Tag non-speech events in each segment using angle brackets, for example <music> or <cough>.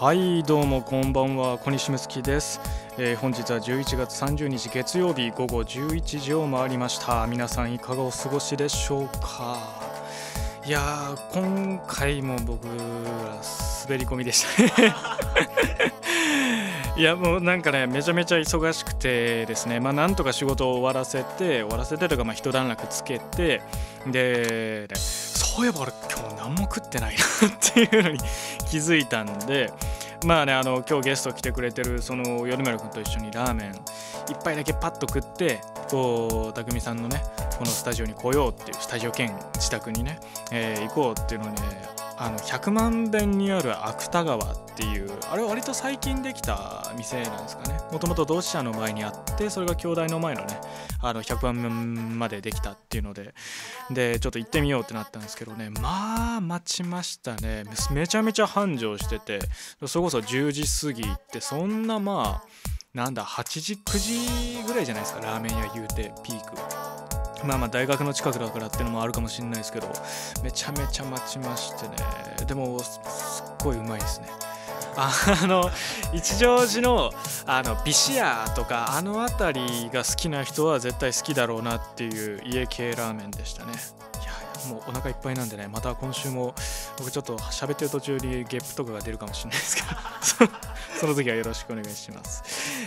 はいどうもこんばんは小西睦月です、えー本日は11月30日月曜日午後11時を回りました。皆さんいかがお過ごしでしょうか？いやー今回も僕ら滑り込みでした。ね <laughs> いやもうなんかねめちゃめちゃ忙しくてですね。まあなんとか仕事を終わらせて終わらせてとかまあ一段落つけてでねそういえば俺食ってないなっていうのに気づいたんでまあねあの今日ゲスト来てくれてるその米丸君と一緒にラーメン一杯だけパッと食ってこう匠さんのねこのスタジオに来ようっていうスタジオ兼自宅にね、えー行こうっていうのにねあの100万遍にある芥川っていうあれは割と最近できた店なんですかね。もともと同志社の前にあってそれが兄弟の前のねあの100万遍までできたっていうので。でちょっと行ってみようってなったんですけどね。まあ待ちましたね。めちゃめちゃ繁盛しててそれこそ10時過ぎってそんなまあなんだ8時9時ぐらいじゃないですか。ラーメン屋言うてピーク。まあまあ大学の近くだからっていうのもあるかもしれないですけどめちゃめちゃ待ちましてね。でもすっごいうまいですね。あの一乗寺のあのビシアとかあの辺りが好きな人は絶対好きだろうなっていう家系ラーメンでしたね。もうお腹いっぱいなんでねまた今週も僕ちょっと喋ってる途中にゲップとかが出るかもしれないですけど <laughs> その時はよろしくお願いします、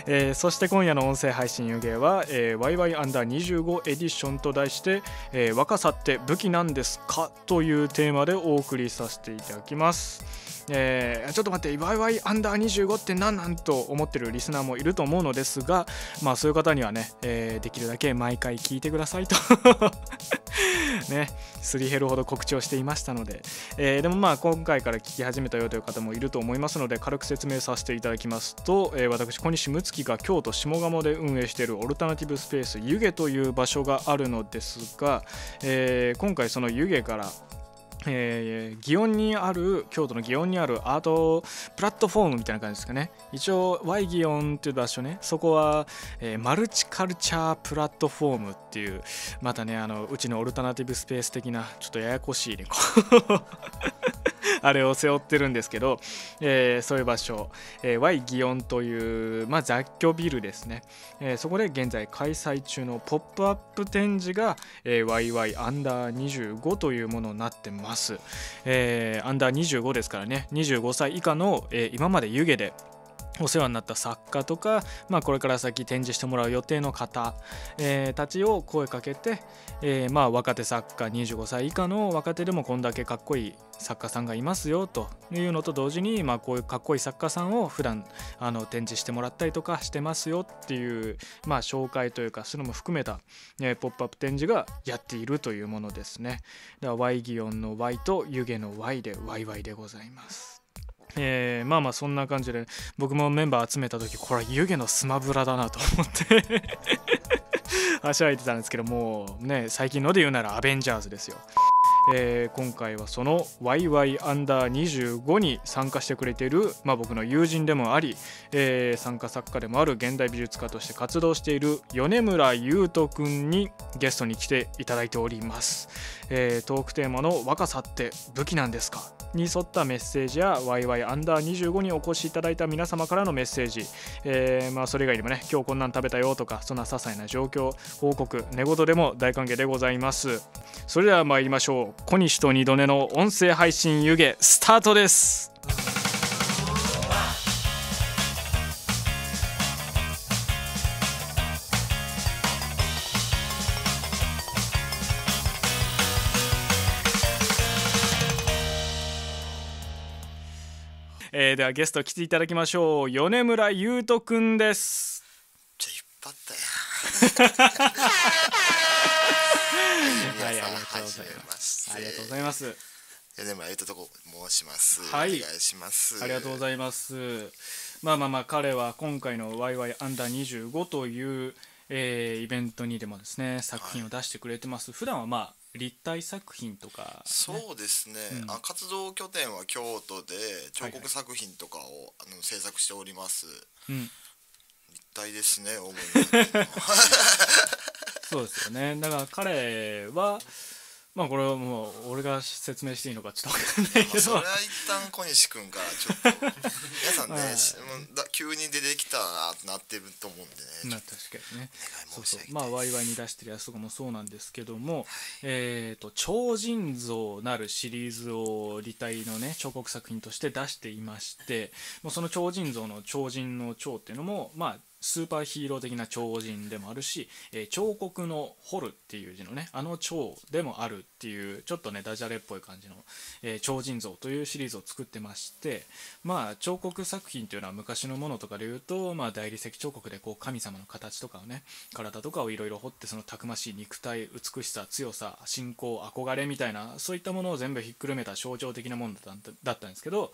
えーそして今夜の音声配信予言は、えー、YY アンダー25エディションと題して、えー若さって武器なんですか？というテーマでお送りさせていただきます。えーちょっと待って YY アンダー25って何なんと思ってるリスナーもいると思うのですがまあそういう方にはね、えーできるだけ毎回聞いてくださいと。<laughs> ねすり減るほど告知をしていましたので、えーでもまあ今回から聞き始めたよという方もいると思いますので軽く説明させていただきますと、えー私小西睦月が京都下鴨で運営しているオルタナティブスペース湯気という場所があるのですが、えー今回その湯気からえー祇園にある京都の祇園にあるアートプラットフォームみたいな感じですかね。一応 Y 祇園っていう場所ね。そこは、えーマルチカルチャープラットフォームっていうまたねあのうちのオルタナティブスペース的なちょっとややこしいね <laughs> あれを背負ってるんですけど、えーそういう場所、えー Y 祇園という、まあ、雑居ビルですね、えーそこで現在開催中のポップアップ展示が、えー YY アンダー25というものになってます、えーアンダー25ですからね。25歳以下の、えー今まで湯気でお世話になった作家とか、まあ、これから先展示してもらう予定の方、えーたちを声かけて、えーまあ、若手作家25歳以下の若手でもこんだけかっこいい作家さんがいますよというのと同時に、まあ、こういうかっこいい作家さんを普段あの展示してもらったりとかしてますよっていう、まあ、紹介というかそういうのも含めた、えーポップアップ展示がやっているというものですね。だから Y 祇園の Y と湯気の Y で YY でございます。えーまあまあそんな感じで僕もメンバー集めた時これは湯気のスマブラだなと思って足を開いてたんですけどもうね最近ので言うならアベンジャーズですよ。えー今回はその YY アンダー25に参加してくれている、まあ、僕の友人でもあり、えー参加作家でもある現代美術家として活動している米村優斗くんにゲストに来ていただいております、えートークテーマの「若さって武器なんですか?」に沿ったメッセージや YY アンダー25にお越しいただいた皆様からのメッセージ、えーまあ、それ以外にもね今日こんなん食べたよとかそんな些細な状況報告寝言でも大歓迎でございます。それでは参りましょう。小西と二度寝の音声配信湯気スタートです。ーではゲスト来ていただきましょう米村優斗くんですじゃあ引っ張ったやん。<laughs> はいありがとうございます。ありがとうございますやでもあゆととこ申します。はいお願いします。ありがとうごいざいます。まあまあまあ彼は今回の YY アンダー25という、えーイベントにでもですね作品を出してくれてます。普段はまあ立体作品とか、そうですね、うん。あ活動拠点は京都で彫刻作品とかを、あの制作しております。うん、立体ですね主に。<laughs> そうですよね。だから彼はまあこれはもう俺が説明していいのかちょっと分かんないけど。それは一旦小西君からちょっと皆さんね、はい。しもうだ急に出てきたなってなってると思うんでね、まあ確かにねそうそうまあワイワイに出してるやつとかもそうなんですけども、えー、と超人像なるシリーズを立体のね彫刻作品として出していましてもうその超人像の超人の超っていうのもまあスーパーヒーロー的な超人でもあるし、え彫刻の彫るっていう字のねあの蝶でもあるっていうちょっとねダジャレっぽい感じの、えー超人像というシリーズを作ってましてまあ彫刻作品っていうのは昔のものとかで言うと、まあ、大理石彫刻でこう神様の形とかをね体とかをいろいろ彫ってそのたくましい肉体美しさ強さ信仰憧れみたいなそういったものを全部ひっくるめた象徴的なものだっただったんですけど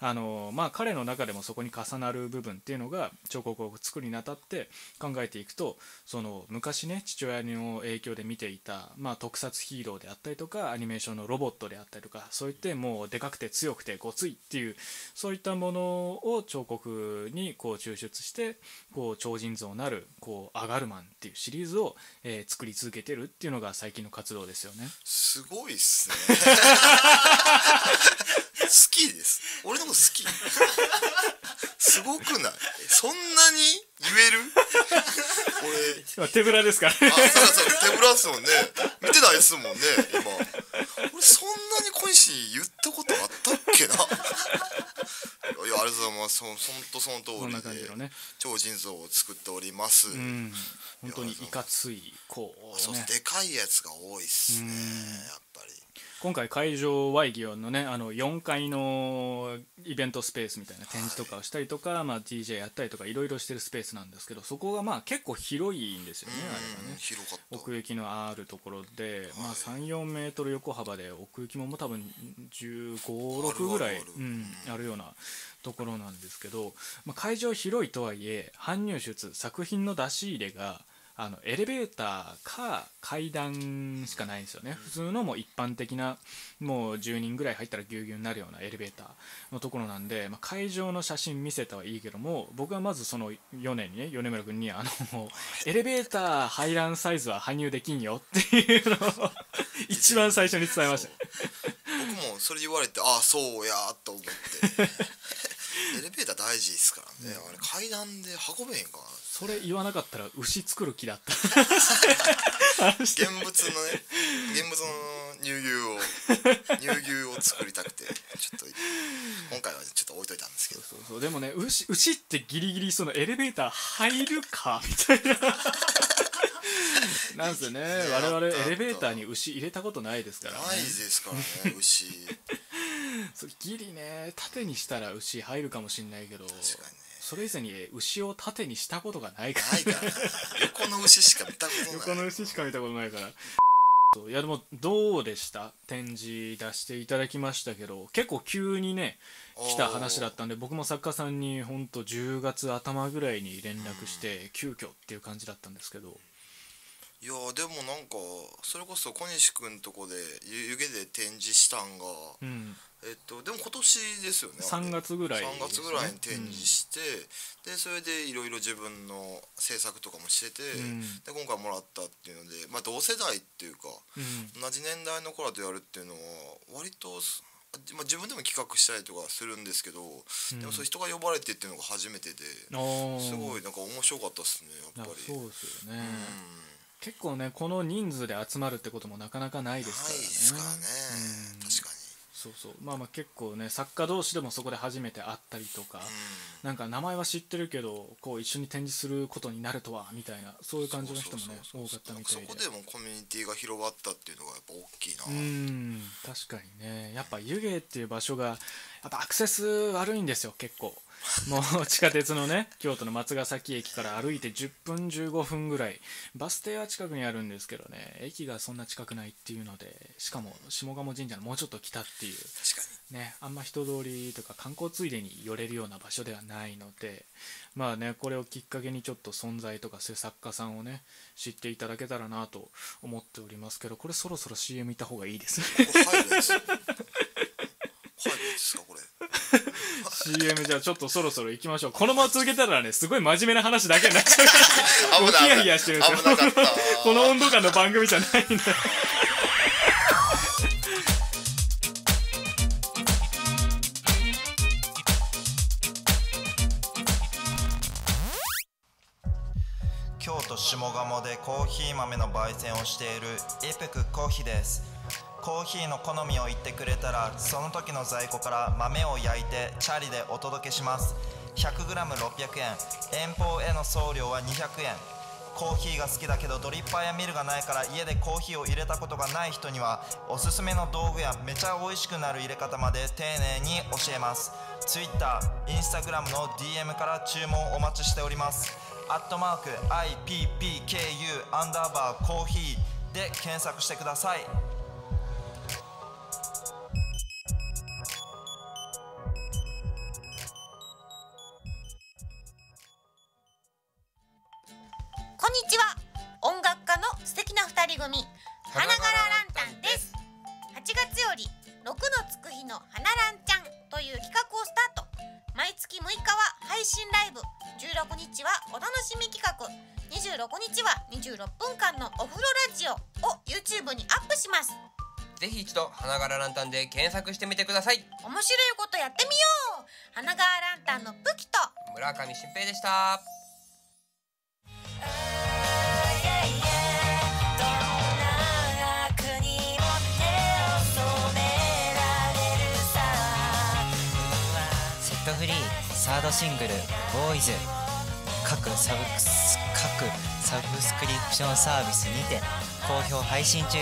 あのまあ彼の中でもそこに重なる部分っていうのが彫刻を作るにあたって考えていくとその昔ね父親の影響で見ていた、まあ、特撮ヒーローであったりとかアニメーションのロボットであったりとかそういってもうでかくて強くてごついっていうそういったものを彫刻にこう抽出してこう超人像なるこうアガルマンっていうシリーズを、えー作り続けてるっていうのが最近の活動ですよね。すごいっすね好 <laughs> きです俺のこと好きすごくない？そんなに言える？俺まあ手ぶらですからあ、そうそう、手ぶらっすもんね。見てないっすもんね、今。俺、そんなに小西に言ったことあったっけな？いや、ありがとうございます。そ、そんとその通こんなりで感じの。ね超人像を作っております。うん本当にいかついこそうう、ねでかいやつが多いっすねうん。やっぱり。今回会場ワイギオンのねあの4階のイベントスペースみたいな展示とかをしたりとか、まあ、DJ やったりとかいろいろしてるスペースなんですけどそこがまあ結構広いんですよねあれね。奥行きのあるところで、まあ、34メートル横幅で奥行きも多分1 5 6ぐらいうん、あるようなところなんですけど、まあ、会場広いとはいえ搬入出作品の出し入れがあのエレベーターか階段しかないんですよね。普通のもう一般的なもう10人ぐらい入ったらぎゅうぎゅうになるようなエレベーターのところなんで、まあ、会場の写真見せたはいいけども僕はまずその4年にね米村君にあのエレベーター排卵サイズは搬入できんよっていうのを <laughs> 一番最初に伝えました。僕もそれ言われて、あ、そうやと思って。<laughs> 大事ですからね。あれ階段で運べへんかな。それ言わなかったら牛作る気だった。現物のね現物の乳牛を乳牛を作りたくてちょっと今回はちょっと置いといたんですけど。そうそうでもね牛牛ってギリギリそのエレベーター入るかみたいな。<laughs> なんですよね我々エレベーターに牛入れたことないですからね。ないですからね牛そうギリね縦にしたら牛入るかもしんないけど確かにね。それ以前に牛を縦にしたことがないから。ないからな。横の牛しか見たことない横の牛しか見たことないから。いやでもどうでした？展示出していただきましたけど結構急にね来た話だったんで僕も作家さんに本当10月頭ぐらいに連絡して急遽っていう感じだったんですけど。いやでもなんかそれこそ小西君とこでゆ湯気で展示したんがうんえっとでも今年ですよね3月ぐらいね。3月ぐらいに展示して、でそれでいろいろ自分の制作とかもしてて、うん。で今回もらったっていうので、まあ、同世代っていうかうん。同じ年代の子らとやるっていうのは割とす、まあ、自分でも企画したりとかするんですけど、うん。でもそういう人が呼ばれてっていうのが初めてで、すごいなんか面白かったっすねやっぱり。そうですよね、うん。結構ねこの人数で集まるってこともなかなかないですからね。ないですからね、うん。確かに。そうそう。まあまあ結構ね作家同士でもそこで初めて会ったりとか、なんか名前は知ってるけどこう一緒に展示することになるとはみたいなそういう感じの人もね多かったみたいで。そこでもコミュニティが広がったっていうのがやっぱ大きいな、うん確かにね。やっぱ湯気っていう場所がやっぱアクセス悪いんですよ結構もう地下鉄のね <laughs> 京都の松ヶ崎駅から歩いて10分15分ぐらい。バス停は近くにあるんですけどね駅がそんな近くないっていうのでしかも下鴨神社のもうちょっと北っていう。確かね、あんま人通りとか観光ついでに寄れるような場所ではないのでまあねこれをきっかけにちょっと存在とかそういう作家さんをね知っていただけたらなと思っておりますけどこれそろそろ CM 行った方がいいですねこれ。<laughs> CM じゃあちょっとそろそろ行きましょう。このまま続けたらねすごい真面目な話だけになっちゃうから。<laughs> ヒヤヒヤしてるん。ですよこの温度感の番組じゃないんだ。<laughs> 京都下鴨でコーヒー豆の焙煎をしているエペクコーヒーです。コーヒーの好みを言ってくれたらその時の在庫から豆を焼いてチャリでお届けします。100g600 円。遠方への送料は200円。コーヒーが好きだけどドリッパーやミルがないから家でコーヒーを入れたことがない人にはおすすめの道具やめちゃ美味しくなる入れ方まで丁寧に教えます。Twitter、Instagram の DM から注文お待ちしております。アットマーク IPPKU アンダーバーコーヒーで検索してください。一度花柄ランタンで検索してみてください。面白いことやってみよう。花柄ランタンの武器と。村上俊平でした。セットフリーサードシングル「ボーイズ。各サブス各サブスクリプションサービスにて好評配信中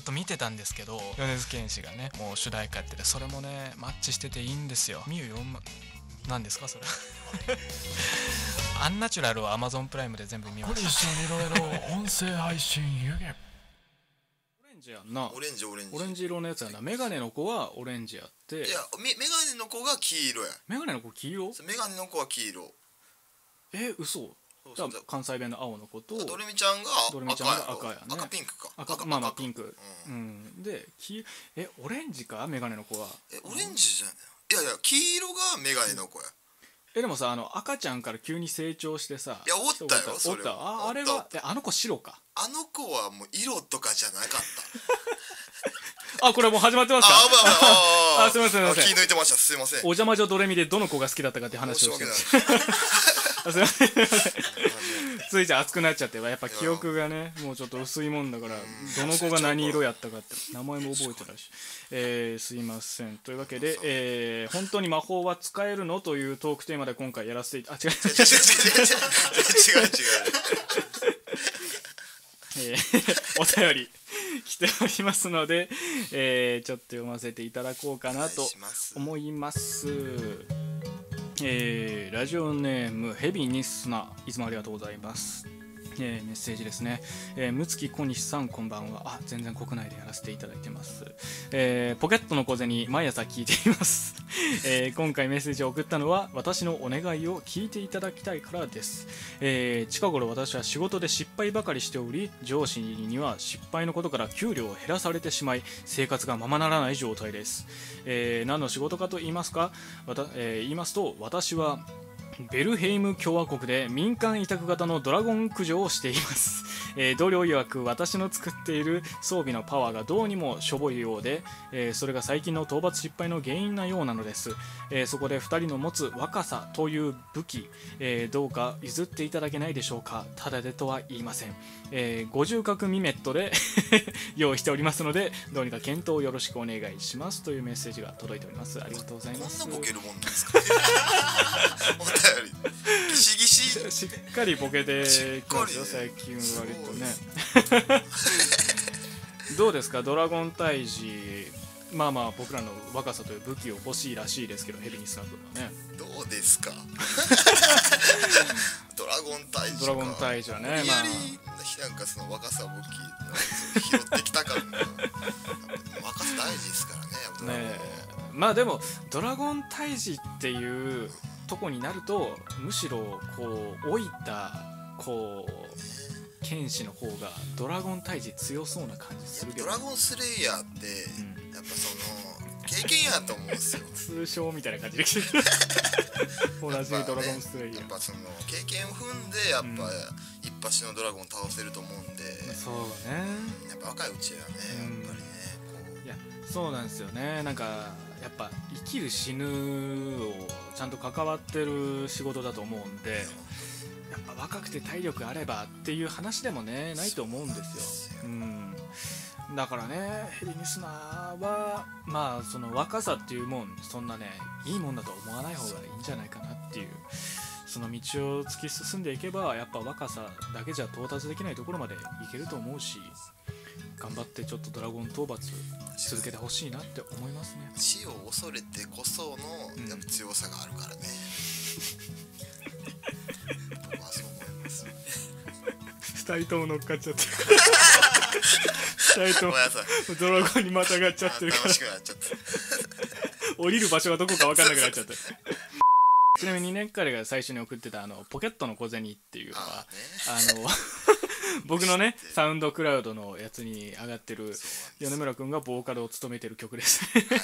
ずっと見てたんですけど米津玄師がね。もう主題歌やっててそれもねマッチしてていいんですよ。みゆよま何ですかそれ？アンナチュラルは Amazon プライムで全部見まこれした一緒にいろいろ音声配信湯気オレンジやんな。オレンジオレンジ。オレンジ色のやつやな。メガネの子はオレンジやって。いやメメガネの子が黄色やメガネの子黄色？メガネの子は黄色。え嘘そうじゃあ関西弁の青の子とドレミちゃんがドレミちゃんが赤やね。赤ピンクか。赤まあまあピンク。ううん。で黄えオレンジか？メガネの子は。えオレンジじゃない。いやいや黄色がメガネの子や。えでもさあの赤ちゃんから急に成長してさいやおったよおった。ああれはえあの子白か？あの子はもう色とかじゃなかった。<laughs> あこれもう始まってますか？あ、危ない危ない。<laughs> あすいませんすいません。あ気抜いてました。すいません。お邪魔女ドレミでどの子が好きだったかって話をして。ますあすいません。ついちゃん熱くなっちゃってやっぱ記憶がねもうちょっと薄いもんだからどの子が何色やったかって名前も覚えてないし、え、すいません。というわけで、え「本当に魔法は使えるの?」というトークテーマで今回やらせていあ違う。違う。違う。違う。違う。違う。違う。え、お便り来ておりますので、え、ちょっと読ませていただこう。かなと思います。えーラジオネームヘビニスナいつもありがとうございます。えーメッセージですね、えー、むつき小西さんこんばんは。あ全然国内でやらせていただいてます、えーポケットの小銭毎朝聞いています、<laughs> え今回メッセージを送ったのは私のお願いを聞いていただきたいからです、え近頃私は仕事で失敗ばかりしており上司には失敗のことから給料を減らされてしまい生活がままならない状態です、え何の仕事かと言いますかわた、え言いますと私はベルヘイム共和国で民間委託型のドラゴン駆除をしています、<laughs> えー同僚曰く私の作っている装備のパワーがどうにもしょぼいようで、えーそれが最近の討伐失敗の原因なようなのです、えーそこで2人の持つ若さという武器、えーどうか譲っていただけないでしょうか。ただでとは言いません、えー、50角ミメットで <laughs> 用意しておりますのでどうにか検討よろしくお願いしますというメッセージが届いております。ありがとうございますりギシギシ。しっかりボケてきますよ最近ね割とね。どうですか？ドラゴン退治まあまあ僕らの若さという武器を欲しいらしいですけどヘビニスナ君はね。どうですか？<laughs> ドラゴン退治か。ドラゴン退治はね無理やりなんかその若さ武器拾ってきた感が。やっぱ若さ大事ですからねねえ。まあでもドラゴン退治っていうとこになるとむしろこう老いたこう剣士の方がドラゴン退治強そうな感じするけど。ドラゴンスレイヤーって、うん。やっぱその経験やと思うんですよ。<laughs> 通称みたいな感じで来てる。<laughs> 同じドラゴンスレイヤー。やっぱその経験を踏んでやっぱ、一発のドラゴン倒せると思うんで、そうね。やっぱ若いうちはね、うんやっぱりねこう。いそうなんですよね。なんかやっぱ生きる死ぬをちゃんと関わってる仕事だと思うんでやっぱ若くて体力あればっていう話でもねないと思うんですよ、うん、だからねヘビニスナーはまあその若さっていうもんそんなねいいもんだと思わない方がいいんじゃないかなっていうその道を突き進んでいけばやっぱ若さだけじゃ到達できないところまでいけると思うし頑張ってちょっとドラゴン討伐続けてほしいなって思いますね。死を恐れてこそのやっぱ強さがあるからね、僕はそう思います。2人とも乗っかっちゃってる。<laughs> 2人ともドラゴンにまたがっちゃってるから。楽しくなっちゃって降りる場所がどこか分かんなくなっちゃってちなみにね彼が最初に送ってたあのポケットの小銭っていうのはああの <laughs> 僕のねサウンドクラウドのやつに上がってる米村君がボーカルを務めてる曲ですね。はい。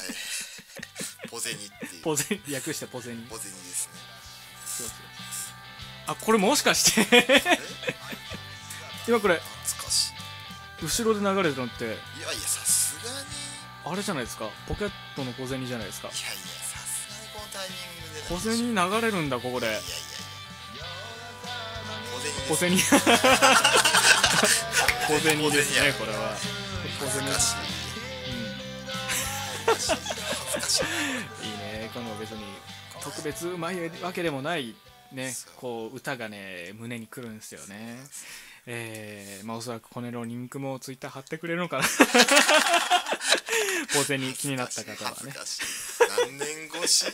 ポゼニっていう。ポゼ略してポゼニポゼニですね。そうそう。あこれもしかして。今これ後ろで流れてるのっていやいやさすがに。いあれじゃないですか？ポケットの小銭じゃないですか？やいやさすがにこのタイミングで小銭流れるんだここで。小銭。小銭小銭ですねこれは。小銭。恥ずかしい恥ずかしいいいねこの別に。特別うまいわけでもないねこう歌がね胸にくるんですよね。えー、まあおそらくこのリンクもツイッター貼ってくれるのかな。<laughs> ポゼに気になった方はね。何年越し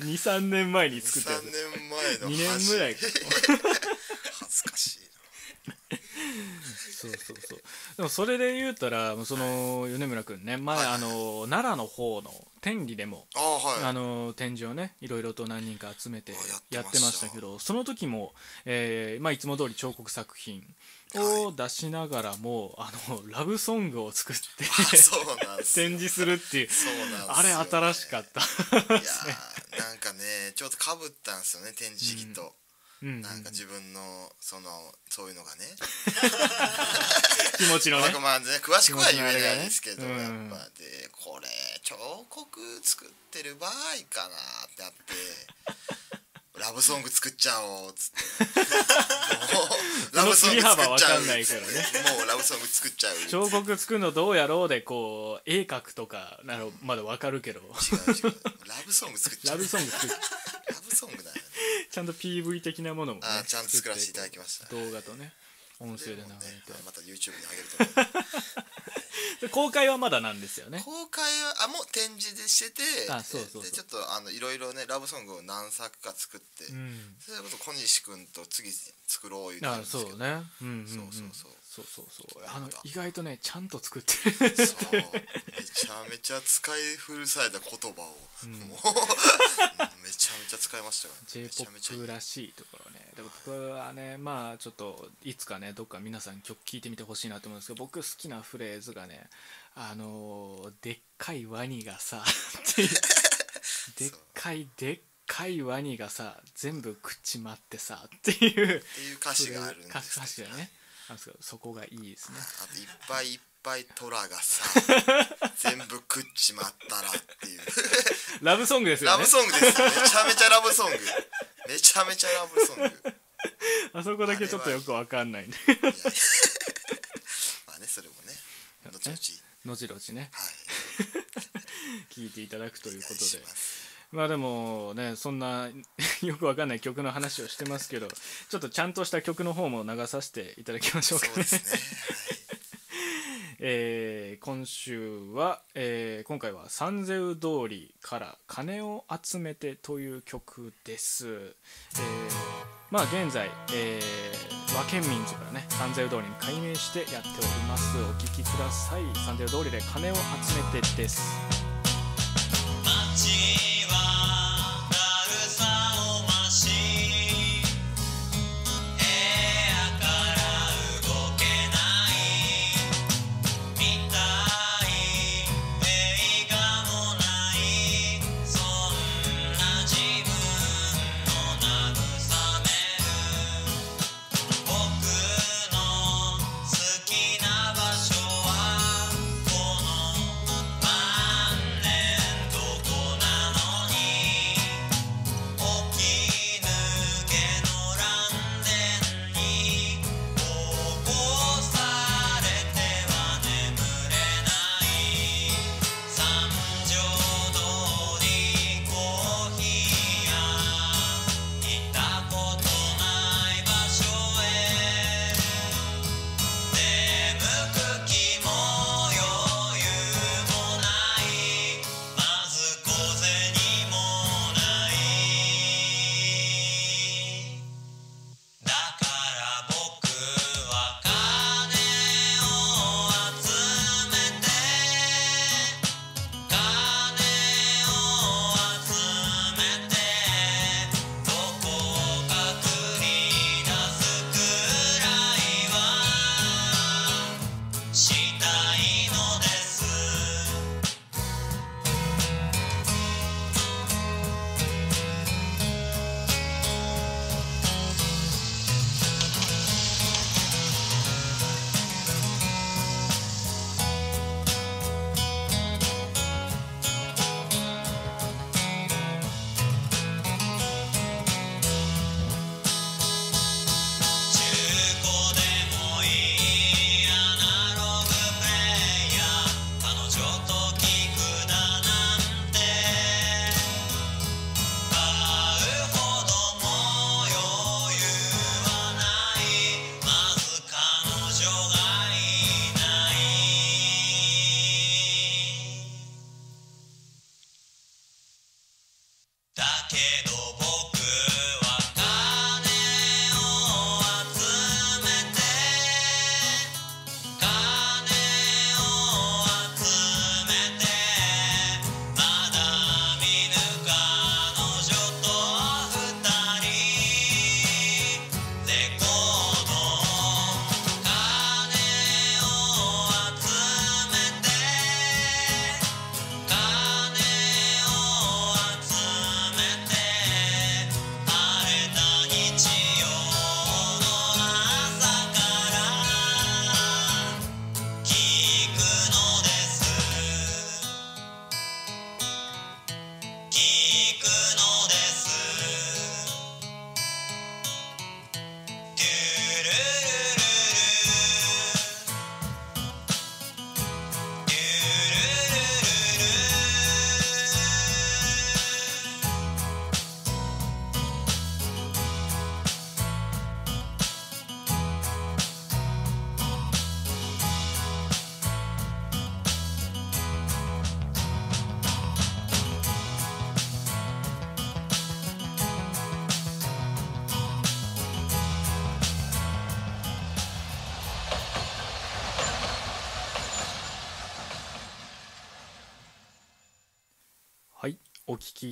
23年前に作ったや3つ年前の2年ぐらい恥ずかしいそうそうそう。でもそれで言うたらその米村君ね前あの奈良の方の天理でもなああはい。あの展示をねいろいろと何人か集めてあやっててましたけどその時も、えーまあ、いつも通り彫刻作品を出しながらも、あのラブソングを作って展示するっていうあれ新しかったいやーなんかねちょっとかぶったんですよね展示時期と、うんなんか自分のそのそういうのがね。<laughs> 気持ちのね。まあね詳しくは言えないですけど、ね。やっぱでこれ彫刻作ってる場合かなってなってラブソング作っちゃおうっつって。<laughs> もうラブソング作っちゃう。ね。もうラブソング作っちゃう。彫刻作るのどうやろうでこう絵描くとかならまだわかるけど。ラブソング作っちゃう。ラブソング作る。ラブソングだよね。ちゃんと PV 的なものも、ね、あーちゃんと作らせていただきました。動画とね音声で流れでもねてまた YouTube に上げると思う。で <laughs> 公開はまだなんですよね。公開はあもう展示でしててあそうそうでちょっとあのいろいろねラブソングを何作か作って、うん。それこそ小西君と次作ろう言うてるんあですけど。そうね。うんうん、うん、そうそうそう。そうそうそう。あの意外とねちゃんと作ってる。そう。めちゃめちゃ使い古された言葉を、もう。<laughs> めちゃめちゃ使いましたよ j め p ち o ゃめちゃい p いらしいところねで僕はねまあちょっといつかねどっか皆さん曲聴いてみてほしいなと思うんですけど僕好きなフレーズがねあのーでっかいワニがさっていうでっかいでっかいワニがさ全部食っちまってさっていうっていう歌詞があるんです歌ねそこがいいですね。あといっぱいいっぱい虎がさ <laughs> 全部食っちまったらっていう。ラブソングですよね。ラブソングですめちゃめちゃラブソング。めちゃめちゃラブソング。あそこだけちょっとよくわかんないんでいや。まあねそれもね後々。後々ね。はい。聞いていただくということで。まあでもねそんな <laughs> よくわかんない曲の話をしてますけどちょっとちゃんとした曲の方も流させていただきましょうかね。そうですねえー今週は、えー今回は「サンゼウ通りから金を集めて」という曲です、えーまあ現在、えー和県民族がね三ゼウ通りに改名してやっております。お聴きください。サンゼウ通りで金を集めてです。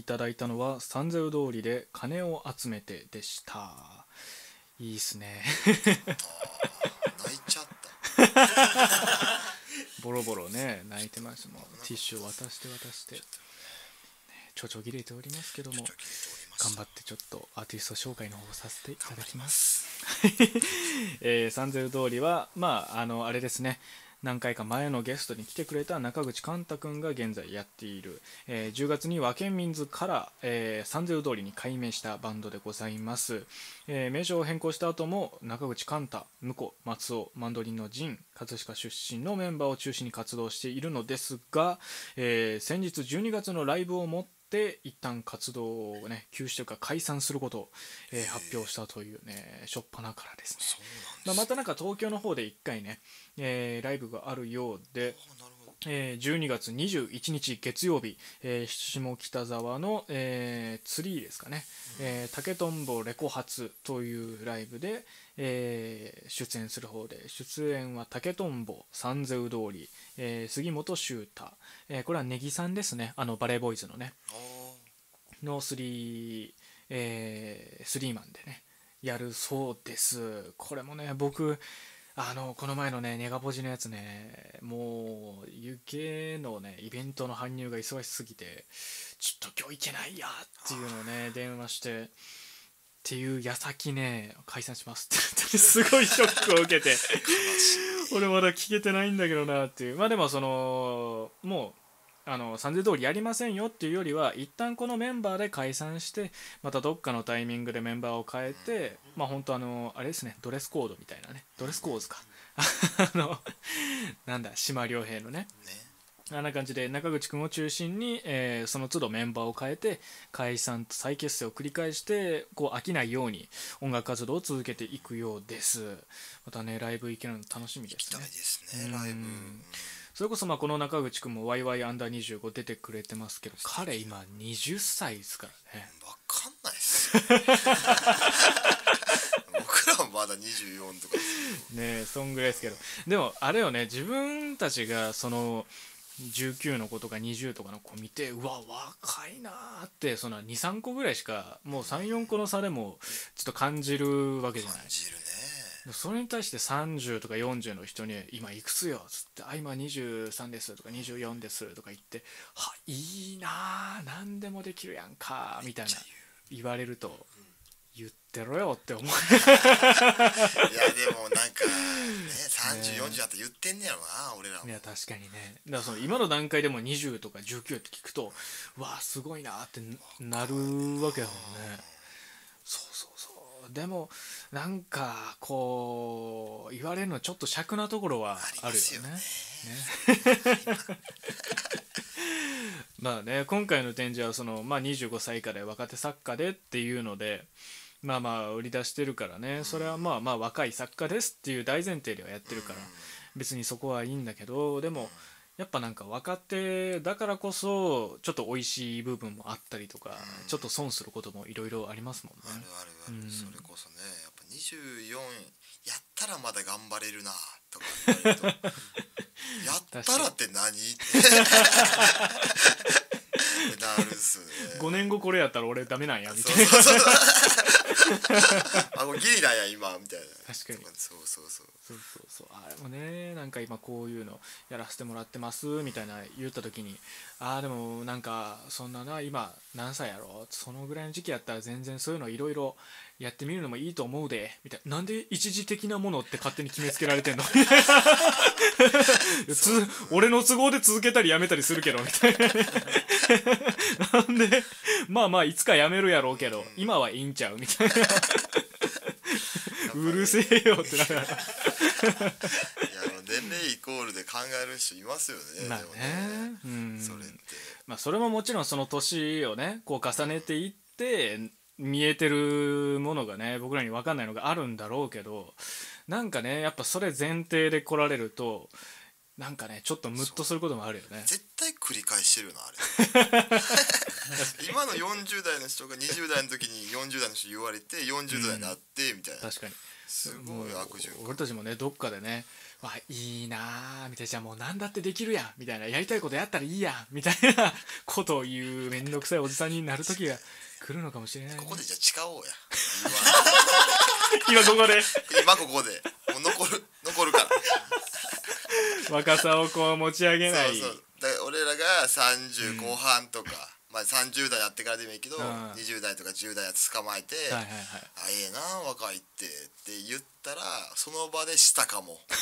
ただいたのは三ゼウ通りで金を集めてでした。いいっすね。泣いちゃった。<laughs> ボロボロね泣いてますもん。ティッシュを渡して渡して、ね、ちょちょぎれておりますけども頑張ってちょっとアーティスト紹介の方をさせていただきます。<laughs> えー、サンゼル通りはまああのあれですね何回か前のゲストに来てくれた中口寛太君が現在やっている、えー10月には県民図から、えー、サンゼル通りに改名したバンドでございます、えー名称を変更した後も中口寛太向こう松尾マンドリンの陣葛飾出身のメンバーを中心に活動しているのですが、えー先日12月のライブをもって一旦活動をね休止というか解散することを、えー発表したというね初っ端からですね。まあ、またなんか東京の方で1回ね、えーライブがあるようで、えー12月21日月曜日、えー下北沢の、えーツリーですかね、えー竹とんぼレコ発というライブで、えー出演する方で出演は竹とんぼ三ゼウ通り、えー杉本修太、えーこれはネギさんですね。あのバレーボーイズのね。あの3、えースリーマンでね。やるそうです。これもね僕あのこの前のねネガポジのやつねもう湯気のねイベントの搬入が忙しすぎてちょっと今日行けないやっていうのをね電話してっていう矢先ね解散しますってすごいショックを受けて。<laughs> 俺まだ聞けてないんだけどなっていう。まあでもそのもうあの三千通りやりませんよっていうよりは一旦このメンバーで解散してまたどっかのタイミングでメンバーを変えてまあ本当あのあれですねドレスコードみたいなね。ドレスコーズか。<laughs> あのなんだ島良平のね。ねあんな感じで中口君を中心に、えーその都度メンバーを変えて解散と再結成を繰り返してこう飽きないように音楽活動を続けていくようです。またねライブ行けるの楽しみですね。行きたいですうん。ねライブ。それこそまあこの中口君も YY アンダー25出てくれてますけど彼今20歳ですからね。わかんないっす。よ <laughs> <laughs> 僕らはまだ24とかねえそんぐらいですけど。でもあれよね自分たちがその19の子とか20とかの子見てうわ若いなーってその23個ぐらいしかもう34個の差でもちょっと感じるわけじゃない。感じるね。それに対して30とか40の人に「今いくつよ」っつって「あ今23です」とか「24です」とか言って「はいいなー何でもできるやんか」みたいな言われると「言ってろよ」って思う。いやでもなんかね3040だって言ってんねやろな俺らも。いや確かにね。だからその今の段階でも20とか19って聞くとうわすごいなってなるわけだもんね。そうそうそう。でもなんかこう言われるのちょっと尺なところはあるよね。ね。<laughs> まあね今回の展示はその、まあ、25歳以下で若手作家でっていうのでまあまあ売り出してるからね。それはまあまあ若い作家ですっていう大前提ではやってるから。別にそこはいいんだけどでもやっぱなんか若手だからこそちょっと美味しい部分もあったりとかちょっと損することもいろいろありますもんね。あるあるある、うん。それこそねやっぱ24やったらまだ頑張れるなとか言われると <laughs> やったらって何？っ <laughs> てなるっすね。5年後これやったら俺ダメなんやみたそいうな。そうそうあもうギリなんや今みたいな。確かに。そうそうそう。そうそうそう。あれもねなんか今こういうのやらせてもらってますみたいな言った時にああでもなんかそんなな今何歳やろ？そのぐらいの時期やったら全然そういうのいろいろやってみるのもいいと思うでみたいな。なんで一時的なものって勝手に決めつけられてんの？<laughs> つ俺の都合で続けたりやめたりするけどみたいな。なんでまあまあいつかやめるやろうけど今はいいんちゃう？みたいな。うるせえよってなる。いや年齢イコールで考える人いますよねまあでもね。うん。それって。まあそれももちろんその年をねこう重ねていって見えてるものがね僕らに分かんないのがあるんだろうけどなんかねやっぱそれ前提で来られるとなんかねちょっとムッとすることもあるよね。絶対繰り返してるよなあれ。<laughs> <laughs> 今の40代の人が20代の時に40代の人言われて40代になってみたいな、確かに。すごい悪循環。俺たちもねどっかでねわいいなーみたいな。じゃあもう何だってできるやんみたいな。やりたいことやったらいいやんみたいな。<laughs> ことを言うめんどくさいおじさんになる時が来るのかもしれない、ね、ここでじゃあ誓おうや。今ここで。今ここで。もう残る残るから。若さをこう持ち上げない。そうそう。だから俺らが30後半とか、まあ30代やってからでもいいけど、うん。20代とか10代やつ捕まえて「はいはいはい。あええな若いって」って言ったらその場でしたかも。く <laughs>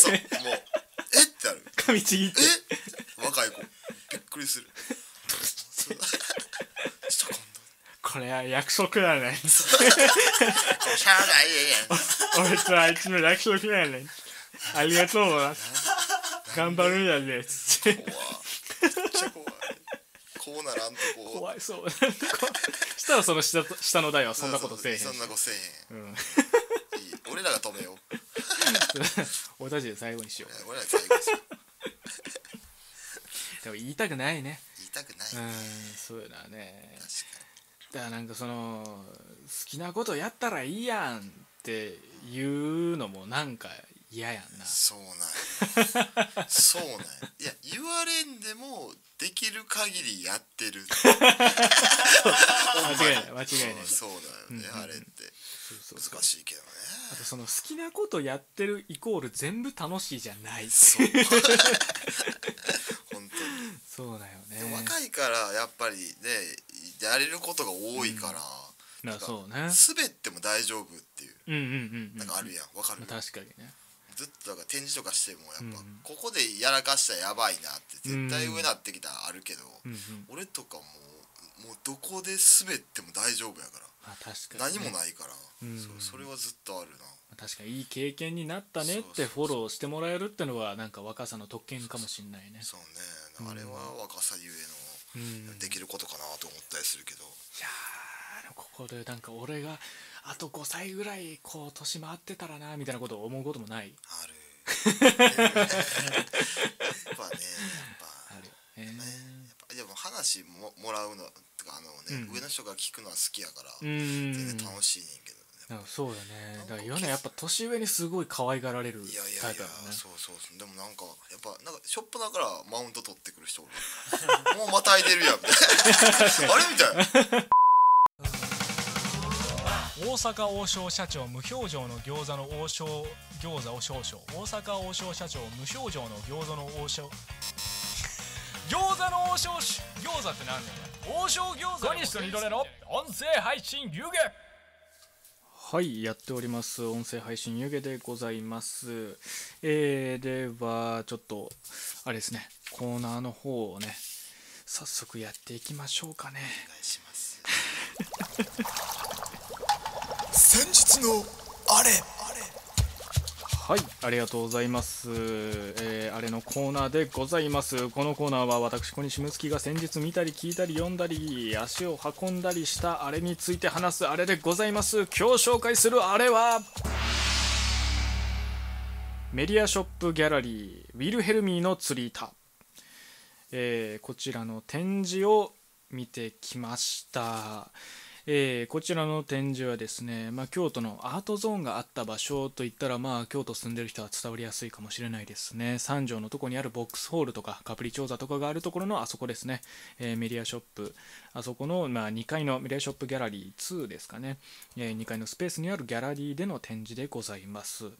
そもう「えっ?」てなる。噛みちぎって「え若い子。びっくりする」したかんだ。これは約束だねしゃあないやん。俺とあいつの約束だねありがとうな。頑張るんやねこうならんとこう。怖いそう。したらその下と下の代はそんなことせえへんし。そんなことせえへん。うんいい。俺らが止めよう。<laughs> 俺たちで最後にしよう。俺らが最後にしよう。でも言いたくないね。言いたくない、うんそういうのはねだからなんかその好きなことやったらいいやんって言うのもなんか嫌やんな。そうなんや。そうなんや。いや言われんでもできる限りやってる。<laughs> 間違いない間違いない。そうだよね、うんうんうん。あれって。難しいけどね。あとその好きなことやってるイコール全部楽しいじゃないそう。<laughs> 本当に。そうだよね。若いからやっぱりねやれることが多いから、なそうね。滑っても大丈夫っていう。うんうんうんうん。なんかあるやん。わかる、確かにねずっとだから展示とかしてもやっぱ、うんここでやらかしたらやばいなって絶対上なってきたらあるけど、俺とかもうもうどこで滑っても大丈夫やから。まあ確かにね。何もないから、うん。そうそれはずっとあるな。確かにいい経験になったねってフォローしてもらえるってのはなんか若さの特権かもしんないね。そうね。あれは若さゆえうん。のできることかなと思ったりするけど、いやここでなんか俺があと5歳ぐらいこう年回ってたらなみたいなことを思うこともない。ある。やっぱねやっぱ。あるよねやっぱでも話ももらうのとかあのね、うん。上の人が聞くのは好きやから、うん全然楽しいねんけどそうだね。だからヨネやっぱ年上にすごい可愛がられるいやいやいやタイプだね。そうそうそう。でもなんかやっぱなんかショップだからマウント取ってくる人おるもうまたいでるやん。みたいなあれ？みたいな大阪王将社長無表情の餃子の王将餃子を少々。大阪王将社長無表情の餃子の王将。餃子の王将し餃子って何だよ。王将餃子小西と二度寝の音声配信湯気はいやっております。音声配信湯気でございます。えー、ではちょっとあれですね。コーナーの方をね早速やっていきましょうかね。お願いします先日のあれはい、ありがとうございます。えーあれのコーナーでございます。このコーナーは私小西睦月が先日見たり聞いたり読んだり足を運んだりしたあれについて話すあれでございます。今日紹介するあれはメディアショップギャラリーウィルヘルミーの釣り板、えーこちらの展示を見てきました。えーこちらの展示はですね、まあ、京都のアートゾーンがあった場所といったら、まあ、京都住んでる人は伝わりやすいかもしれないですね。三条のとこにあるボックスホールとかカプリ調査とかがあるところのあそこですね、えーメディアショップ。あそこの、まあ、2階のメディアショップギャラリー2ですかね、え2階のスペースにあるギャラリーでの展示でございます、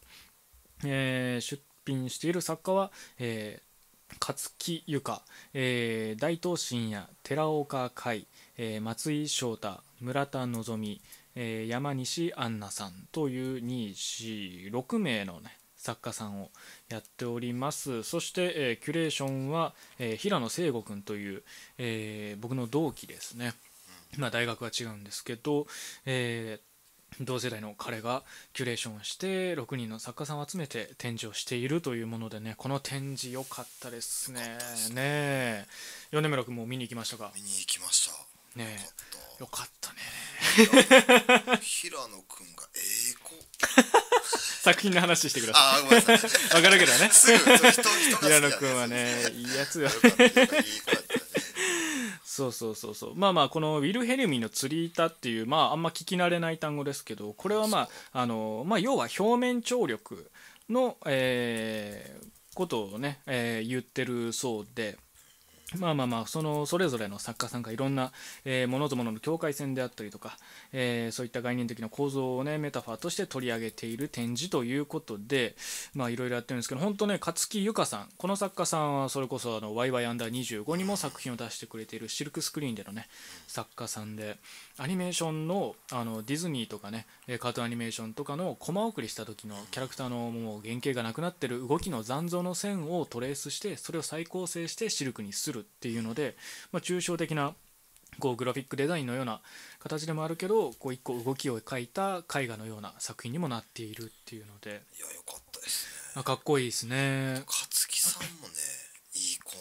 えー出品している作家は、えー勝木由香、えー大東真也寺岡海、えー松井翔太村田望美、えー山西杏奈さんという246名の、ね、作家さんをやっております。そして、えーキュレーションは、えー平野聖吾君という、えー僕の同期ですね、まあ、大学は違うんですけど、えー同世代の彼がキュレーションをして6人の作家さんを集めて展示をしているというものでねこの展示良かったですね。ねえ。米村君も見に行きましたか？見に行きましたねよえ。よかったね。平野くんがええ子作品の話してくださあーごめんなさい。いわかるけどね。平野君はねいいやつよ。そうそうそうそう。まあまあこのウィルヘルミの釣り板っていうまああんま聞き慣れない単語ですけどこれはまああのまあ要は表面張力の、えーことをね、えー言ってるそうでまあまあまあそのそれぞれの作家さんがいろんな、えー、物ともの境界線であったりとか、えーそういった概念的な構造をねメタファーとして取り上げている展示ということでまあいろいろやってるんですけど本当ね勝木由香さんこの作家さんはそれこそあのワイワイアンダー25にも作品を出してくれているシルクスクリーンでのね作家さんでアニメーションのあのディズニーとかねえーカートアニメーションとかのコマ送りした時のキャラクターのもう原型がなくなってる動きの残像の線をトレースしてそれを再構成してシルクにするっていうので、まあ、抽象的なこうグラフィックデザインのような形でもあるけどこう一個動きを描いた絵画のような作品にもなっているっていうので。いやよかったですね。あかっこいいですね。勝木さんもねいい子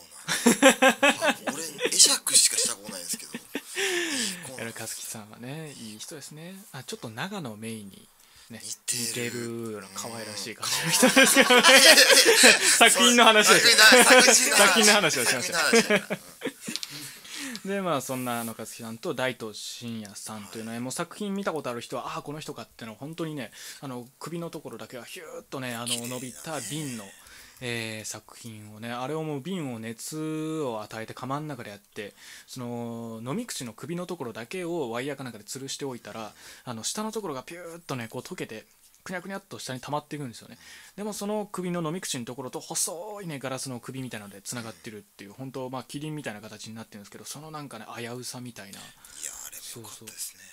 なんでまあ俺会釈しかしたことないんですけどいい子なんでエラカスキさんはねいい人ですね。あちょっと長野メインにね似てるるような可愛らしい感じの人ですけどね。<laughs> 作品の話で。す。作品の話をしまし作た。でまあそんなあの勝木さんと大東真也さんというのは、もう作品見たことある人はああこの人かっていうのは本当にねあの首のところだけはヒューッとねあの伸びた瓶の、えー作品をねあれをもう瓶を熱を与えて釜の中でやってその飲み口の首のところだけをワイヤーかなんかで吊るしておいたらあの下のところがピューッとねこう溶けてくにゃくにゃっと下に溜まっていくんですよね。でもその首の飲み口のところと細いねガラスの首みたいなのでつながってるっていう本当まあキリンみたいな形になってるんですけどそのなんかね危うさみたいな。いやあれもよかったですねあとね。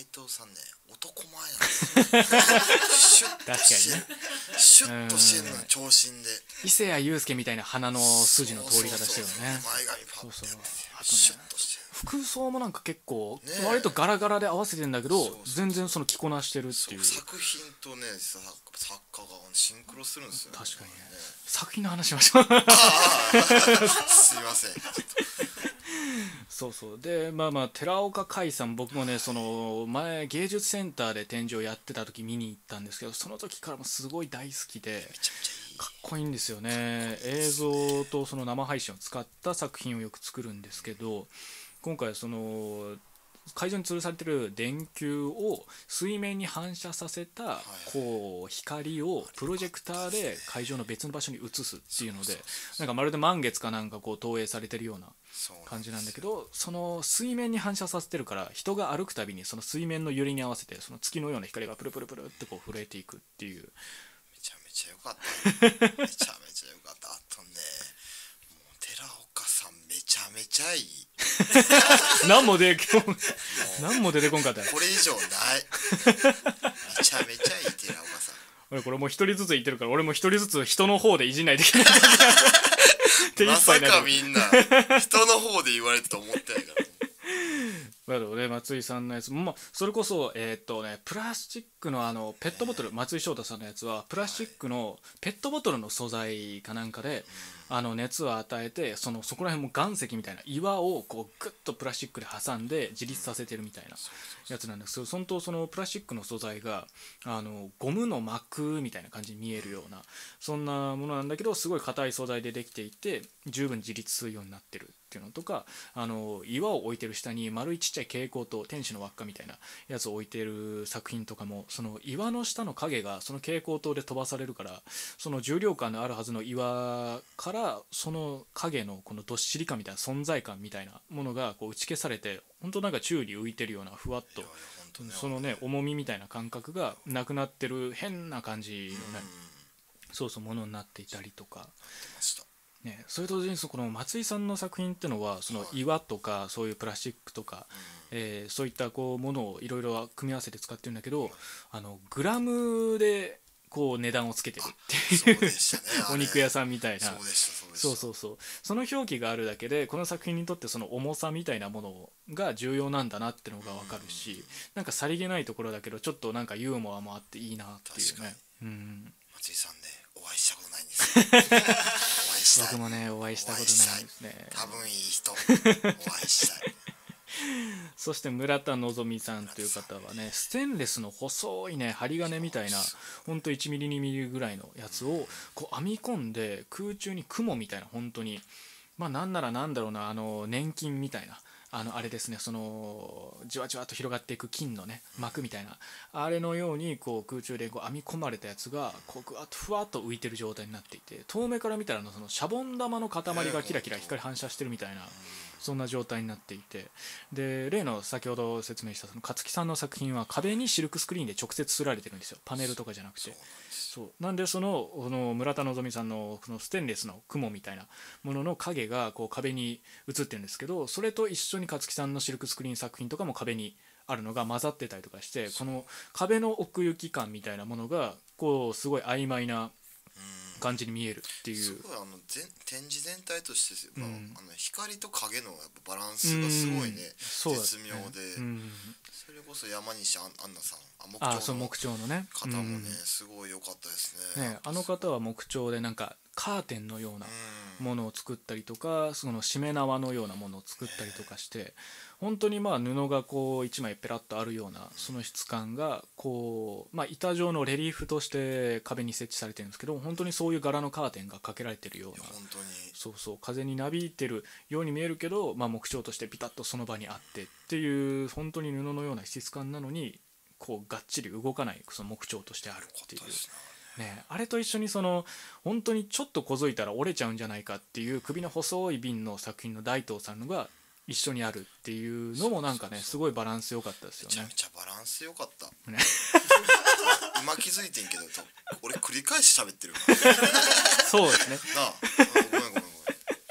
大東さんね男前な。んですよシュッとして確かシュッとしてるの長身で。伊勢谷友介みたいな鼻の筋の通り方してるよね。前髪そう。そうシュッとしてる服装もなんか結構ねえ。割とガラガラで合わせてんだけどそうそう。全然その着こなしてるっていう。作品とねさ作家がシンクロするんですよ、ね、確かにね。作品の話しましょう。すいませんそうそう。でまあまあ寺岡海さん僕もねその前芸術センターで展示をやってた時見に行ったんですけどその時からもすごい大好きでかっこいいんですよね。映像とその生配信を使った作品をよく作るんですけど今回その会場に吊るされてる電球を水面に反射させたこう光をプロジェクターで会場の別の場所に映すっていうのでなんかまるで満月かなんかこう投影されてるような感じなんだけどその水面に反射させてるから人が歩くたびにその水面の揺れに合わせてその月のような光がプルプルプルってこう震えていくっていう。めちゃめちゃよかった。めちゃめちゃよかった。あとねちゃめちゃいい。何も出てこん何も出てこんかった。よこれ以上ない。めちゃめちゃいい寺岡さん。俺これもう一人ずつ言ってるから俺も一人ずつ人の方でいじんないといけない。<laughs> 手まさかみんな人の方で言われてと思ってないからまあでもね。松井さんのやつ。も、まあ、それこそえーっとねプラスチックのあのペットボトル松井翔太さんのやつはプラスチックのペットボトルの素材かなんかで、あの熱を与えてそのそこら辺も岩石みたいな岩をこうグッとプラスチックで挟んで自立させてるみたいなやつなんですけど本当そのプラスチックの素材があのゴムの膜みたいな感じに見えるようなそんなものなんだけどすごい硬い素材でできていて十分自立するようになってるっていうのとかあの岩を置いてる下に丸いちっちゃい蛍光灯天使の輪っかみたいなやつを置いてる作品とかもその岩の下の影がその蛍光灯で飛ばされるからその重量感のあるはずの岩からその影のこのどっしり感みたいな存在感みたいなものがこう打ち消されて本当なんか宙に浮いてるようなふわっとそのね重みみたいな感覚がなくなってる変な感じのねそうそうものになっていたりとか。ね、それと同時にそこの松井さんの作品ってのはその岩とかそういうプラスチックとか、えーそういったこうものをいろいろ組み合わせて使ってるんだけどあのグラムでこう値段をつけてるっていうね。<laughs> お肉屋さんみたいな。そうそうそうその表記があるだけでこの作品にとってその重さみたいなものが重要なんだなってのが分かるしなんかさりげないところだけどちょっとなんかユーモアもあっていいなっていうね、うん、松井さんねお会いしたことないんです <laughs> したい。僕もねお会いしたことない。ですね。多分いい人。<laughs> お会いしたい。そして村田のぞみさんという方はねステンレスの細いね針金みたいなほんと1ミリ2ミリぐらいのやつをこう編み込んで空中に雲みたいな本当に。まあなんならなんだろうなあの年金みたいなあのあれですねそのじわじわと広がっていく金のね膜みたいなあれのようにこう空中でこう編み込まれたやつがこうぐわっとふわっと浮いてる状態になっていて遠目から見たらのそのシャボン玉の塊がキラキラ光反射してるみたいなそんな状態になっていて。で例の先ほど説明したその勝木さんの作品は壁にシルクスクリーンで直接刷られてるんですよ。パネルとかじゃなくて。そうなんでそのこの村田希さんのこのステンレスの雲みたいなものの影がこう壁に映ってるんですけどそれと一緒に勝木さんのシルクスクリーン作品とかも壁にあるのが混ざってたりとかしてこの壁の奥行き感みたいなものがこうすごい曖昧な感じに見えるっていう。すごいあの全展示全体として、まあうん。あの光と影のやっぱバランスがすごいね。うん。絶妙で、うん。それこそ山西アンアンナさんあ木あそう彫の木彫のね。方もね、うん。すごい良かったですね。ねあの方は木彫でなんかカーテンのようなうんものを作ったりとかそのしめ縄のようなものを作ったりとかして本当にまあ布がこう一枚ペラッとあるようなその質感がこうまあ板状のレリーフとして壁に設置されてるんですけど本当にそういう柄のカーテンがかけられてるようなそうそう風になびいてるように見えるけど、まあ、木彫としてピタッとその場にあってっていう本当に布のような質感なのにこうがっちり動かないその木彫としてあるっていう。ね、あれと一緒にその本当にちょっとこぞいたら折れちゃうんじゃないかっていう首の細い瓶の作品の大東さんのが一緒にあるっていうのもなんかねすごいバランス良かったですよね。めちゃめ。ちゃバランス良かった。ね。今気づいてんけどと俺繰り返し喋ってるなそうですね。なあ。ごめんごめんごめ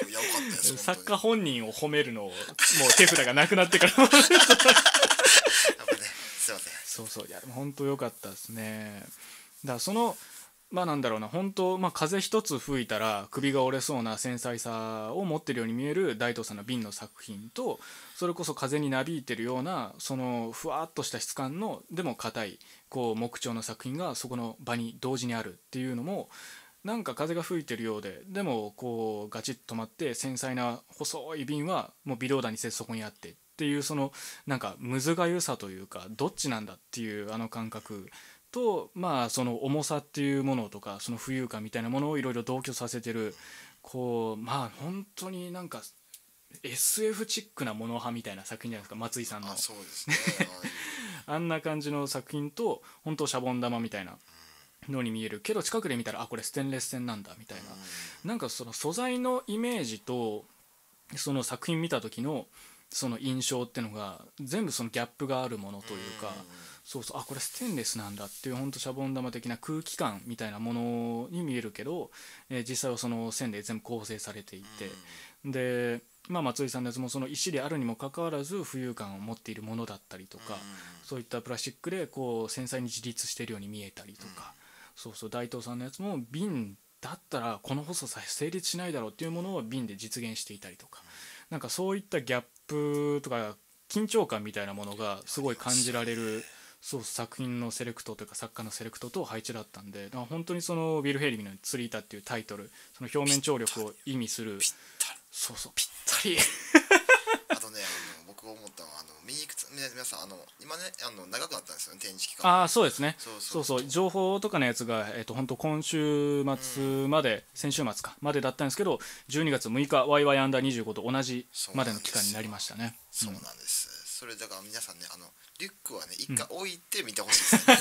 ん。いや良かったです作家本本人を褒めるのをもう手札がなくなってから。やっぱねすいません。そうそう。いやでも本当良かったですね。だからそのまあなんだろうな本当まあ風一つ吹いたら首が折れそうな繊細さを持ってるように見える大東さんの瓶の作品とそれこそ風になびいてるようなそのふわっとした質感のでも硬いこう木彫の作品がそこの場に同時にあるっていうのもなんか風が吹いてるようででもこうガチッと止まって繊細な細い瓶はもう微動だにせずそこにあってっていうそのなんかむずがゆさというかどっちなんだっていうあの感覚とまあその重さっていうものとかその浮遊感みたいなものをいろいろ同居させてるこうまあ本当になんか SF チックなモノハみたいな作品じゃないですか松井さんの。あそうですね。<laughs> あんな感じの作品と本当シャボン玉みたいなのに見える。けど近くで見たらあこれステンレス線なんだみたいな。なんかその素材のイメージとその作品見た時のその印象ってのが全部そのギャップがあるものというかそうそうあこれステンレスなんだっていうほんとシャボン玉的な空気感みたいなものに見えるけど、えー実際はその線で全部構成されていて、で、まあ、松井さんのやつもその石であるにもかかわらず浮遊感を持っているものだったりとか、そういったプラスチックでこう繊細に自立しているように見えたりとか、そうそう大東さんのやつも瓶だったらこの細さ成立しないだろうっていうものを瓶で実現していたりとか、なんかそういったギャップとか緊張感みたいなものがすごい感じられる。そう作品のセレクトというか作家のセレクトと配置だったんでだから本当にそのウィル・ヘイリーの「ツリータ」っていうタイトルその表面張力を意味するそうそうぴったり。あとねあの僕が思ったのはあの見に行くつ皆皆さんあの今ねあの長くなったんですよね展示期間。ああそうですね。そうそう。情報とかのやつが、えっと本当今週末まで、先週末かまでだったんですけど12月6日ワイワイアンダー25と同じまでの期間になりましたね。そうなんです、それだから皆さんねあのリュックはね一回置いて見てほしいです、ね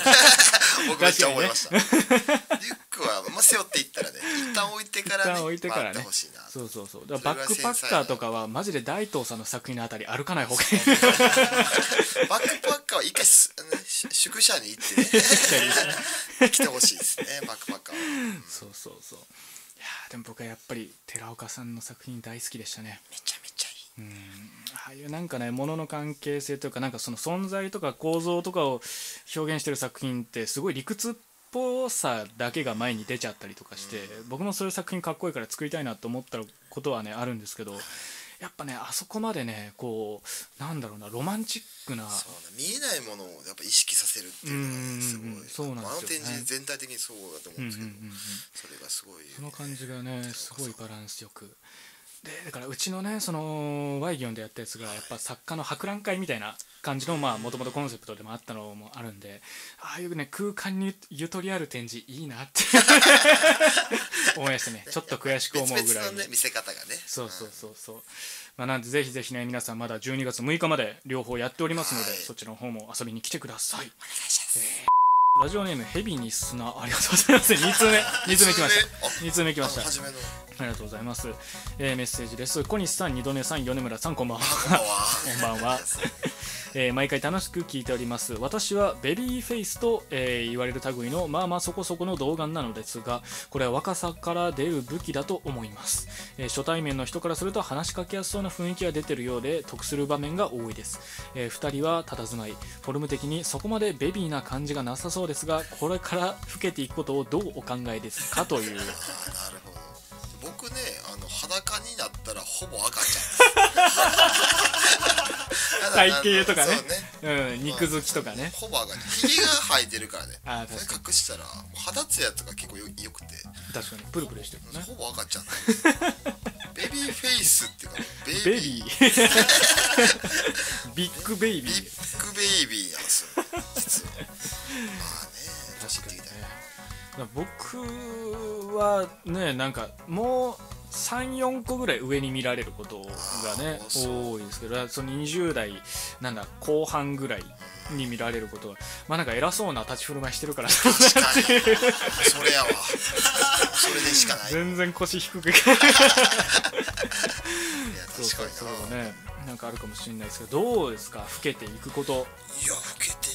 <laughs> 僕めっちゃ思いました、リュックは、まあ、背負っていったらね一旦置いてからね置いてからね。回ってほしいなそうそうそう。だからバックパッカーとかはマジで大東さんの作品のあたり歩かない方がいい。バックパッカーは一回すねし宿舎に行ってね。<laughs> 来てほしいですねバックパッカーは。そうそうそう。いやーでも僕はやっぱり寺岡さんの作品大好きでしたね。めちゃめちゃうん。ああいうなんかねものの関係性というかなんかその存在とか構造とかを表現してる作品ってすごい理屈っぽさだけが前に出ちゃったりとかして、僕もそういう作品かっこいいから作りたいなと思ったことはねあるんですけどやっぱねあそこまでねこうなんだろうなロマンチックな見えないものをやっぱ意識させるっていうのがねすごい。うん。うんうんそうなんですよね。あの展示全体的にそうだと思うんですけど、うんうんうん。うんそれがすごいその感じがねすごいバランスよくでだからうちのねそのワイギョンでやったやつがやっぱ作家の博覧会みたいな感じのまあもともとコンセプトでもあったのもあるんでああいうね空間にゆとりある展示いいなって。<laughs> 思いましたね。ちょっと悔しく思うぐらいね見せ方がね。そうそうそうそう、まあ、なんでぜひぜひね皆さんまだ12月6日まで両方やっておりますので、はい。そちらの方も遊びに来てください。お願いします、ラジオネームヘビに砂ありがとうございます。2通目。2通目来ました。あ2通目来ました。あ初めの。ありがとうございます、えーメッセージです。小西さん二度寝さん米村さんこんばんは。こんばんは、<laughs> えー毎回楽しく聞いております。私はベビーフェイスと、えー言われる類のまあまあそこそこの童顔なのですがこれは若さから出る武器だと思います、えー初対面の人からすると話しかけやすそうな雰囲気が出てるようで得する場面が多いです、え2人は佇まい。フォルム的にそこまでベビーな感じがなさそうですがこれから老けていくことをどうお考えですかという。<laughs> なるほど。僕ねあの裸になったらほぼ赤ちゃんです。体型とかね。そうん、肉付きとかね。ほぼ赤ちゃんひげが生えてるからね。あー確かそれ隠したら肌ツヤとか結構よよくて。確かにプルプルしてるねほぼ赤ちゃん <laughs> ベビーフェイスっていうかベイビー。ベビー。ビッグベイビビーッグベイビーなんですよ。実は。まあね確かにねね。僕はねなんかもう34個ぐらい上に見られることがね多いですけどその20代なんだ後半ぐらいに見られることはまあなんか偉そうな立ち振る舞いしてるからそれやわ。<laughs> それでしかない。いや全然腰低く。確かそうね。なんかあるかもしれないですけどどうですか？老けていくこと。いや老けて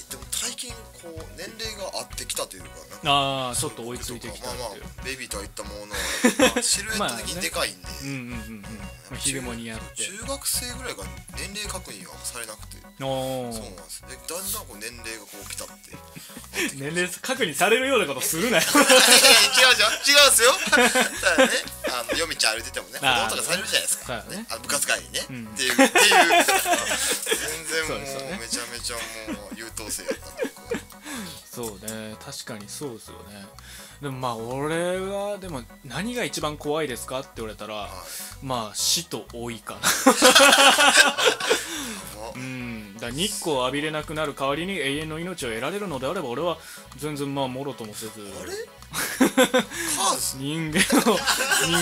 近こう年齢が合ってきたというかなんかああちょっと追いついてきたまあまあベイビーとは言ったものの、<laughs> まあシルエット的にでかいんで、うんうんうんうん。まあひげも似合って。中学生ぐらいが年齢確認はされなくて。そうなんです。でだんだんこう年齢がこう来たって。<laughs> 年齢確認されるようなことするなよ。<laughs> 違うじゃん。違うんですよ。ただねあの夜道歩いててもね子供とかされるじゃないですか。そうだね。あの部活帰りにね、うんっていうっていう。全然もうめちゃめちゃもう優等生やったんで。僕はそうね確かにそうですよね。でもまあ俺はでも何が一番怖いですかって言われたらまあ死と老いかな。うん。だ日光を浴びれなくなる代わりに永遠の命を得られるのであれば俺は全然まあもろともせず。あれ？人間の人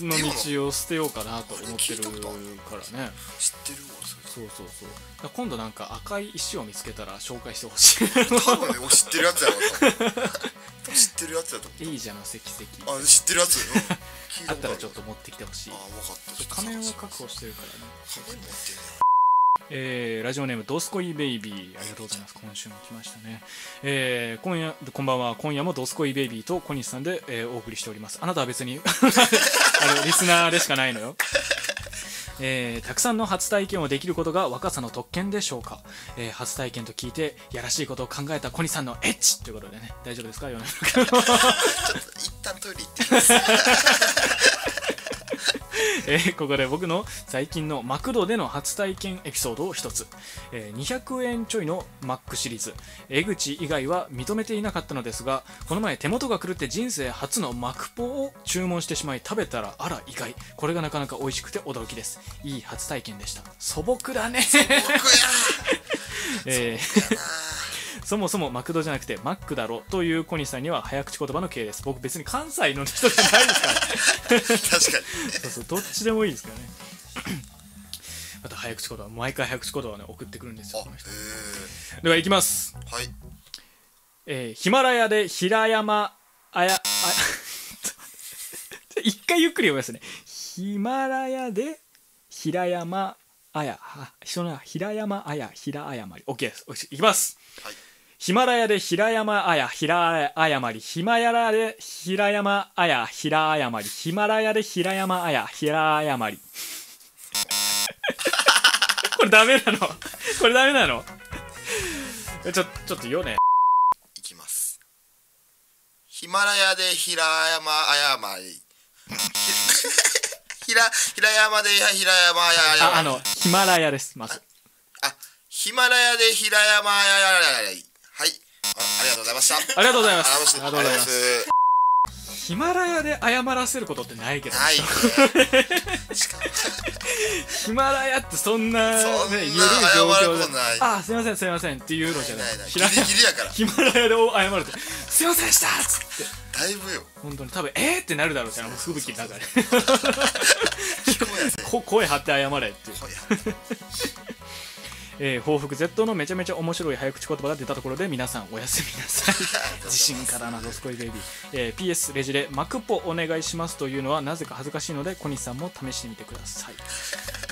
間の道を捨てようかなと思ってるからね。知ってるわそれ。そうそうそう。今度なんか赤い石を見つけたら紹介してほしい。多分ね俺知ってるやつやろ知ってるやつやと思いいじゃん石石うあ知ってるやつ、<laughs> あったらちょっとと持ってきてほしい。あ分かった。ちょっと仮面を探確保してるからね。す仮面持ってるねえーラジオネームドスコイベイビー。ありがとうございます。今週も来ましたね、えー今夜こんばんは。今夜もドスコイベイビーと小西さんで、えーお送りしております。あなたは別に <laughs> あのリスナーでしかないのよ。えーたくさんの初体験をできることが若さの特権でしょうか、えー初体験と聞いてやらしいことを考えた小西さんのエッチということでね。大丈夫ですか？世の中。ちょっと一旦トイレ行ってます。<laughs> えーここで僕の最近のマクドでの初体験エピソードを一つ、えー200円ちょいのマックシリーズ。江口以外は認めていなかったのですがこの前手元が狂って人生初のマクポを注文してしまい食べたらあら意外。これがなかなか美味しくて驚きです。いい初体験でした。素朴だね。僕や <laughs> えーそもそもマクドじゃなくてマックだろという小西さんには早口言葉の系です。僕別に関西の人じゃないですから確かに。そうそうどっちでもいいですからね。また早口言葉毎回早口言葉をね送ってくるんですよあこの人。へでは行きます、えはい。えーヒマラヤで平山あやあ <laughs> 一回ゆっくり読みますね。ヒマラヤで平山あや。は人の平山あや平謝り。OK です。いきます。はいヒマラヤで平山あや平謝りヒマラヤで平山あや平謝りヒマラヤで平山あや平謝りこれダメなのこれダメなのちょちょっと読ねいきますヒマラヤで平山あやまりひら平山で平山あああのヒマラヤですまずあヒマラヤで平山あややややはい。あありがとうございました。ありがとうございます。ありがとうございます。ヒマラヤで謝らせることってないけどね。ないね。<laughs> ヒマラヤってそんな、ね、緩い状況であすいませんすいませんっていうのじゃない。ギリギリやから。ヒマラヤで謝ると「すいませんでした!」っつって。だいぶよ。本当に多分「えー!」ってなるだろうしあの吹雪の中で。<laughs> 声張って謝れっていうえー報復 Z のめちゃめちゃ面白い早口言葉が出たところで皆さんおやすみなさい。<laughs> 自信からなどすこいベイビー、えー PS レジでマクポお願いしますというのはなぜか恥ずかしいので小西さんも試してみてください。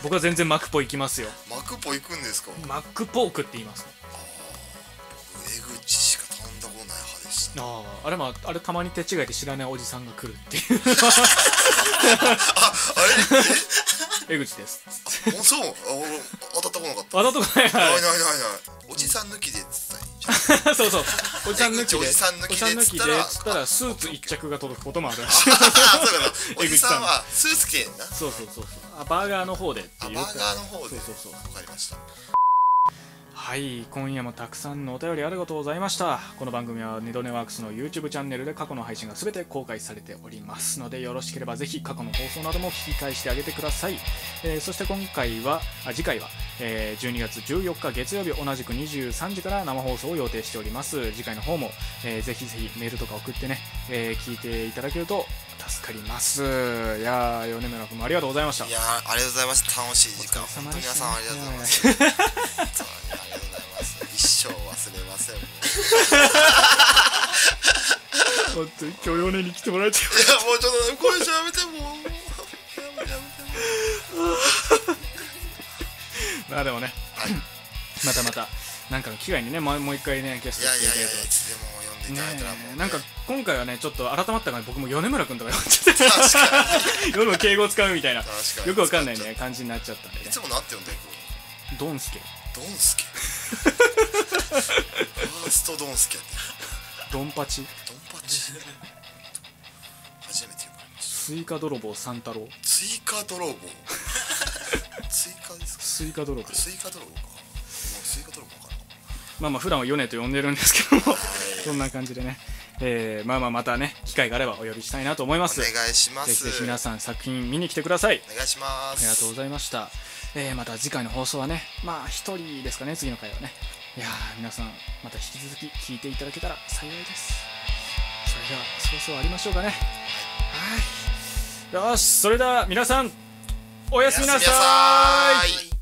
僕は全然マクポ行きますよ。マクポ行くんですか？マックポークって言います江あああれまああれたまに手違いで知らないおじさんが来るっていう。あれ？江口です。えおそうあ俺当たったことなかった。わざとかない。ないないないない。おじさん抜きでっつったらいいんじゃん。そうそう。おじさん抜きで。おじさん抜きでおじさん抜きでっつったらっつったらスーツ一着が届くこともある。らしいあそうかそうおじさんはスーツ着てんな。そうそうそうそう。あバーガーの方でっていう。あバーガーの方で。そうそうそう。わかりましたはい今夜もたくさんのお便りありがとうございました。この番組は二度寝ワークスの YouTube チャンネルで過去の配信が全て公開されております。のでよろしければぜひ過去の放送なども聞き返してあげてください、えーそして今回はあ次回は、えー12月14日月曜日同じく23時から生放送を予定しております。次回の方も、えーぜひぜひメールとか送ってね、えー聞いていただけると助かります。いやー米村君もありがとうございました。いやーありがとうございます楽しい時間。本当皆さんありがとうございます <laughs> れません。もう本当に今日米に来てもらえていやもうちょっとこれじゃやめてもう。まあでもね、またまたなんかの機会にねもうもう一回ねゲスト来ていただいて。やいつでも呼んでいただいたらもう、ねえなんか今回はねちょっと改まったから僕も米村君とか呼んじゃって夜の敬語を使うみたいな。よくわかんないね感じになっちゃったんでね。いつもなんて呼んでるドンスケドンスケーストドンスケってドンパチ。ドンパチ。初めて呼ばれました。スイカ泥棒三太郎。追加泥棒。追加ですか？スイカ泥棒。スイカ泥棒か。もうスイカ泥棒かなまあまあ普段はヨネと呼んでるんですけども。そんな感じでね。えーまあまあまたね機会があればお呼びしたいなと思います。お願いします。ぜひぜひ皆さん作品見に来てください。お願いします。ありがとうございました、えーまた次回の放送はねまあ一人ですかね次の回はね。いやー皆さんまた引き続き聞いていただけたら幸いです。それではそろそろ終わりましょうかね。はい。よしそれでは皆さんおやすみなさーい。